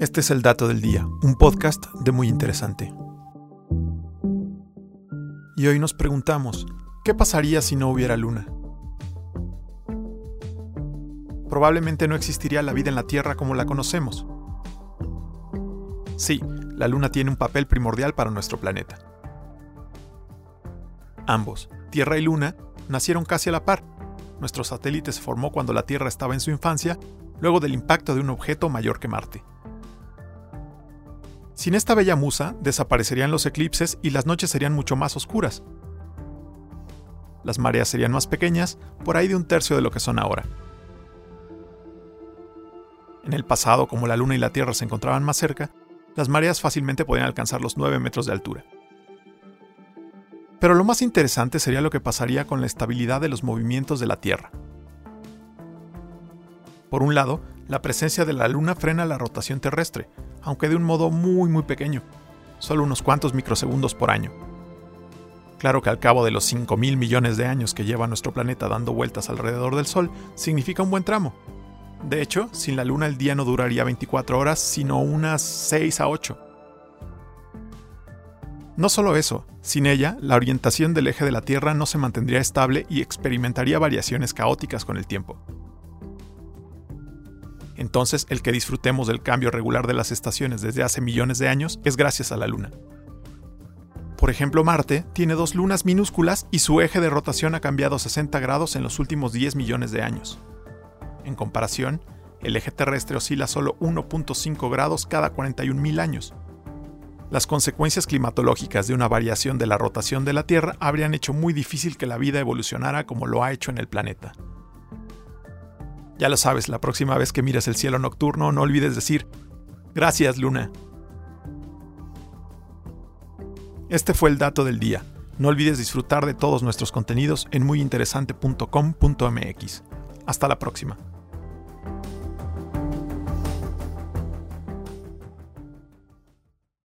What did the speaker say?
Este es el Dato del Día, un podcast de muy interesante. Y hoy nos preguntamos, ¿qué pasaría si no hubiera luna? Probablemente no existiría la vida en la Tierra como la conocemos. Sí, la luna tiene un papel primordial para nuestro planeta. Ambos, Tierra y Luna, nacieron casi a la par. Nuestro satélite se formó cuando la Tierra estaba en su infancia, luego del impacto de un objeto mayor que Marte. Sin esta bella musa, desaparecerían los eclipses y las noches serían mucho más oscuras. Las mareas serían más pequeñas, por ahí de un tercio de lo que son ahora. En el pasado, como la Luna y la Tierra se encontraban más cerca, las mareas fácilmente podían alcanzar los 9 metros de altura. Pero lo más interesante sería lo que pasaría con la estabilidad de los movimientos de la Tierra. Por un lado, la presencia de la Luna frena la rotación terrestre, aunque de un modo muy muy pequeño, solo unos cuantos microsegundos por año. Claro que al cabo de los 5.000 millones de años que lleva nuestro planeta dando vueltas alrededor del Sol, significa un buen tramo. De hecho, sin la Luna el día no duraría 24 horas, sino unas 6 a 8. No solo eso, sin ella, la orientación del eje de la Tierra no se mantendría estable y experimentaría variaciones caóticas con el tiempo entonces el que disfrutemos del cambio regular de las estaciones desde hace millones de años es gracias a la Luna. Por ejemplo, Marte tiene dos lunas minúsculas y su eje de rotación ha cambiado 60 grados en los últimos 10 millones de años. En comparación, el eje terrestre oscila solo 1.5 grados cada 41.000 años. Las consecuencias climatológicas de una variación de la rotación de la Tierra habrían hecho muy difícil que la vida evolucionara como lo ha hecho en el planeta. Ya lo sabes, la próxima vez que mires el cielo nocturno no olvides decir, gracias Luna. Este fue el dato del día. No olvides disfrutar de todos nuestros contenidos en muyinteresante.com.mx. Hasta la próxima.